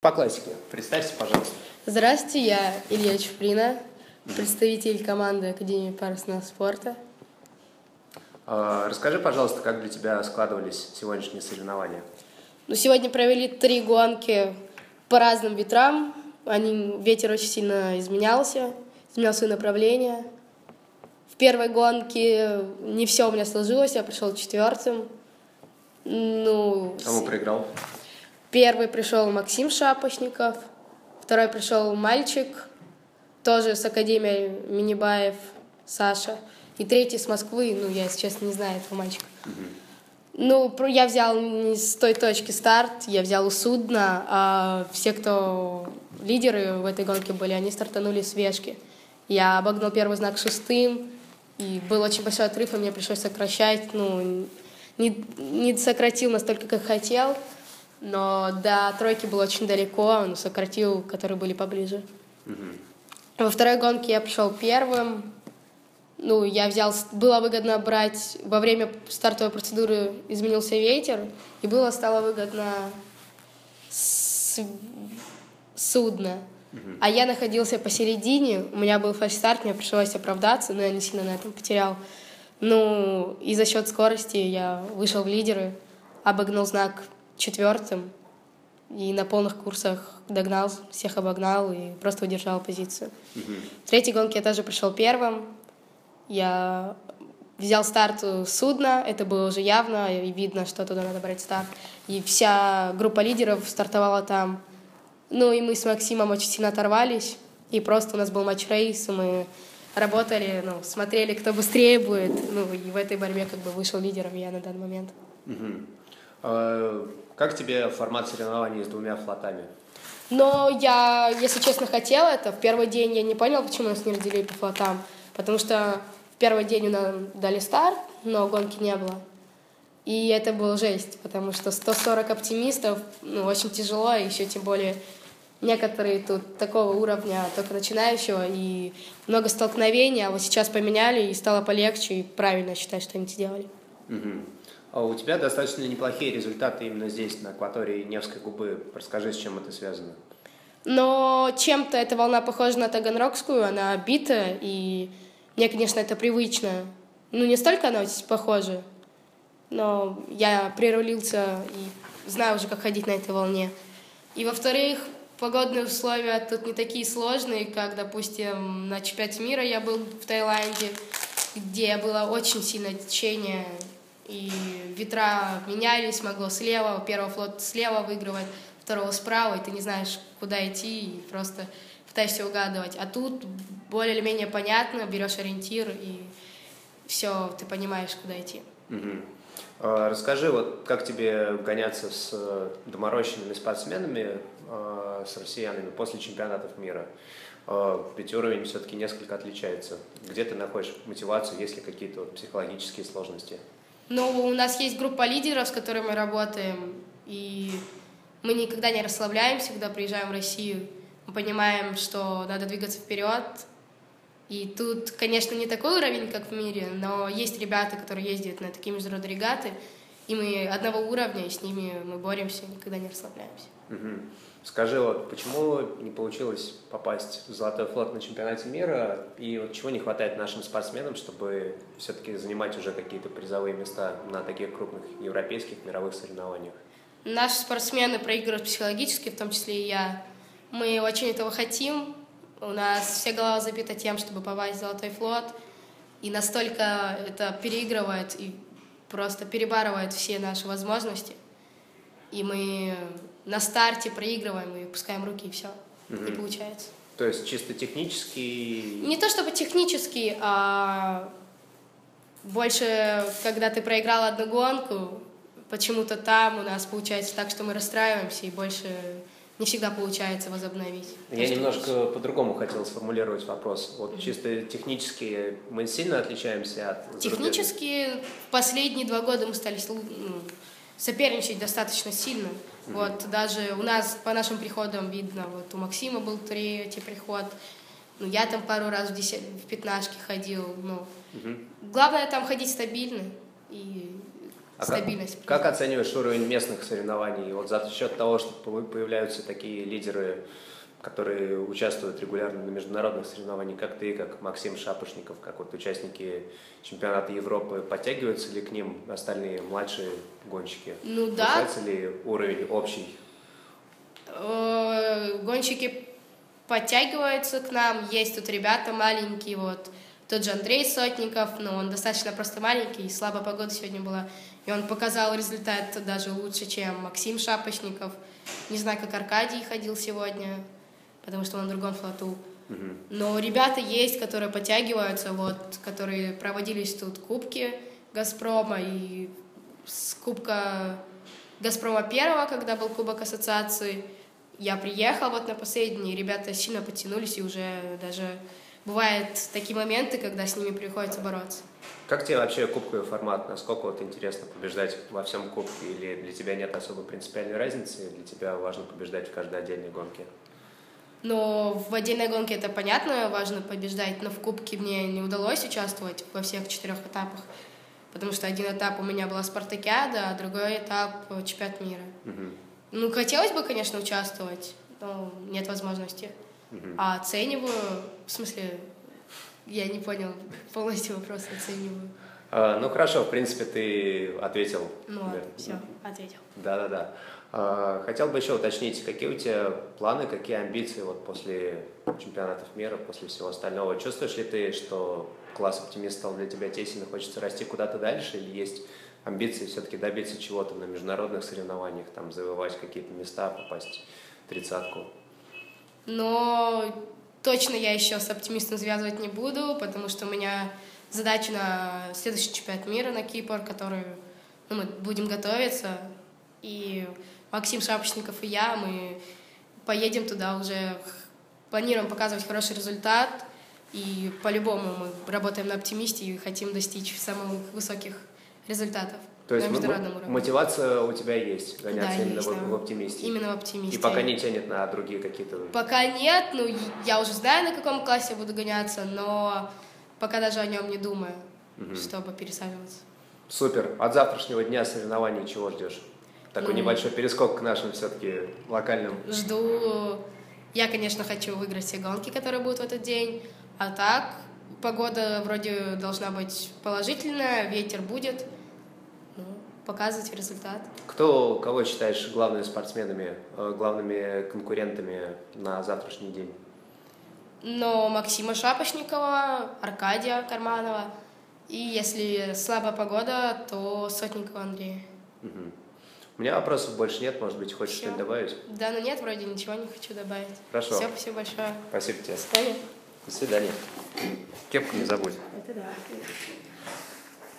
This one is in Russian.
По классике. Представься, пожалуйста. Здравствуйте, я Илья Чуприна, представитель команды Академии парусного спорта. А, Расскажи, пожалуйста, как для тебя складывались сегодняшние соревнования? Ну, сегодня провели три гонки по разным ветрам. Они, ветер очень сильно изменялся, изменял свое направление. В первой гонке не все у меня сложилось, я пришел четвертым. Ну, Кому проиграл? Первый пришел Максим Шапошников, второй пришел мальчик, тоже с Академии Минибаев, Саша, и третий с Москвы, ну, я, если честно, не знаю этого мальчика. Ну, я взял не с той точки старт, я взял у судна, а все, кто лидеры в этой гонке были, они стартанули с вешки. Я обогнал первый знак шестым, и был очень большой отрыв, и мне пришлось сокращать, ну, не, не сократил настолько, как хотел, но до тройки было очень далеко, но сократил, которые были поближе. Во второй гонке я пришел первым. Ну, я взял... Было выгодно брать... Во время стартовой процедуры изменился ветер, и было стало выгодно с- судно. А я находился посередине, у меня был фальстарт, мне пришлось оправдаться, но я не сильно на этом потерял. Ну, и за счет скорости я вышел в лидеры, обогнал знак четвертым, и на полных курсах догнал, всех обогнал и просто удержал позицию. В третьей гонке я тоже пришел первым. Я взял старт судна, это было уже явно, и видно, что туда надо брать старт. И вся группа лидеров стартовала там. Ну и мы с Максимом очень сильно оторвались, и просто у нас был матч-рейс, и мы работали, ну, смотрели, кто быстрее будет. Ну и в этой борьбе как бы вышел лидером я на данный момент. Мгм. А, Как тебе формат соревнований с двумя флотами? Но я, если честно, хотела это. В первый день я не понял, почему нас не разделили по флотам. Потому что в первый день нам дали старт, но гонки не было. И это был жесть, потому что 140 оптимистов, ну, очень тяжело, и еще тем более некоторые тут такого уровня, только начинающего, и много столкновений, а вот сейчас поменяли, и стало полегче, и правильно считаю, что они сделали. Мгм. А у тебя достаточно неплохие результаты именно здесь, на акватории Невской губы. Расскажи, с чем это связано. Но чем-то эта волна похожа на таганрогскую, она битая, и мне, конечно, это привычно. Ну, не столько она здесь похожа, но я прирулился и знаю уже, как ходить на этой волне. И, во-вторых, погодные условия тут не такие сложные, как, допустим, на чемпионате мира я был в Таиланде, где было очень сильное течение, и ветра менялись, могло слева, первый флот слева выигрывать, второго справа, и ты не знаешь, куда идти, и просто пытаешься угадывать. А тут более или менее понятно, берешь ориентир, и все, ты понимаешь, куда идти. А, Расскажи, вот как тебе гоняться с э, доморощенными спортсменами, э, с россиянами после чемпионатов мира? Э, Ведь уровень все-таки несколько отличается. Где ты находишь мотивацию, есть ли какие-то психологические сложности? Ну, у нас есть группа лидеров, с которыми мы работаем, и мы никогда не расслабляемся, когда приезжаем в Россию. Мы понимаем, что надо двигаться вперед. И тут, конечно, не такой уровень, как в мире, но есть ребята, которые ездят на такие международные регаты, и мы одного уровня, и с ними мы боремся, никогда не расслабляемся. Мгм. Скажи, вот почему не получилось попасть в Золотой флот на чемпионате мира, и вот чего не хватает нашим спортсменам, чтобы все-таки занимать уже какие-то призовые места на таких крупных европейских мировых соревнованиях? Наши спортсмены проигрывают психологически, в том числе и я. Мы очень этого хотим. У нас вся голова забита тем, чтобы попасть в Золотой флот. И настолько это переигрывает и просто перебарывает все наши возможности. И мы на старте проигрываем и пускаем руки, и все. Не получается. То есть чисто технически... Не то чтобы технически, а больше, когда ты проиграл одну гонку, почему-то там у нас получается так, что мы расстраиваемся, и больше не всегда получается возобновить. то, Я что немножко по-другому хотел сформулировать вопрос. Вот чисто технически мы сильно отличаемся от... зарубежных? Технически в последние два года мы стали ну, соперничать достаточно сильно. Вот даже у нас по нашим приходам видно, вот у Максима был третий приход, ну я там пару раз в, деся- в пятнашке ходил. Ну, Мгм. главное там ходить стабильно и А стабильность. Как, как оцениваешь уровень местных соревнований? Вот за счет того, что появляются такие лидеры, которые участвуют регулярно на международных соревнованиях, как ты, как Максим Шапошников, как вот участники чемпионата Европы, подтягиваются ли к ним остальные младшие гонщики? Ну да. Повышается ли уровень общий? Э, гонщики подтягиваются к нам, есть тут ребята маленькие, вот тот же Андрей Сотников, но он достаточно просто маленький, слабая погода сегодня была, и он показал результат даже лучше, чем Максим Шапочников. Не знаю, как Аркадий ходил сегодня, потому что он на другом флоту. Но ребята есть, которые подтягиваются, вот, которые проводились тут кубки Газпрома и с кубка Газпрома первого, когда был кубок ассоциации. Я приехал вот на последний, ребята сильно подтянулись и уже даже бывают такие моменты, когда с ними приходится бороться. Как тебе вообще кубковый формат? Насколько вот интересно побеждать во всем кубке? Или для тебя нет особой принципиальной разницы? Для тебя важно побеждать в каждой отдельной гонке? Но в отдельной гонке это понятно, важно побеждать, но в кубке мне не удалось участвовать во всех четырех этапах, потому что один этап у меня была спартакиада, а другой этап чемпионат мира. Угу. Ну, хотелось бы, конечно, участвовать, но нет возможности. Угу. А оцениваю, в смысле, я не понял полностью вопрос, оцениваю. А, ну хорошо, в принципе, ты ответил. Ну, ладно, все, ответил. Да-да-да. А, хотел бы еще уточнить, какие у тебя планы, какие амбиции вот после чемпионатов мира, после всего остального? Чувствуешь ли ты, что класс оптимист стал для тебя тесен и хочется расти куда-то дальше, или есть амбиции все-таки добиться чего-то на международных соревнованиях, там, завоевать какие-то места, попасть в тридцатку? Но точно я еще с оптимистом связывать не буду, потому что у меня задача на следующий чемпионат мира на Кипр, который ну, мы будем готовиться. И Максим Шапочников и я, мы поедем туда уже, планируем показывать хороший результат, и по-любому мы работаем на оптимисте и хотим достичь самых высоких результатов. То есть мотивация у тебя есть гоняться да, именно есть, в, да. в оптимисте. Именно в оптимисте. И пока не тянет на другие какие-то. Пока нет, ну я уже знаю, на каком классе буду гоняться, но пока даже о нем не думаю, угу. чтобы пересаживаться. Супер. От завтрашнего дня соревнований чего ждешь? Такой ну, небольшой перескок к нашим все-таки локальным. Жду. Я, конечно, хочу выиграть все гонки, которые будут в этот день. А так, погода вроде должна быть положительная, ветер будет. Ну, показывать результат. Кто, кого считаешь главными спортсменами, э, главными конкурентами на завтрашний день? Но Максима Шапошникова, Аркадия Карманова. И если слабая погода, то Сотникова Андрея. Угу. У меня вопросов больше нет, может быть, хочешь что-нибудь добавить? Да, но нет, вроде ничего не хочу добавить. Хорошо. Все, спасибо большое. Спасибо тебе. До свидания. До свидания. Кепку не забудь. Это да.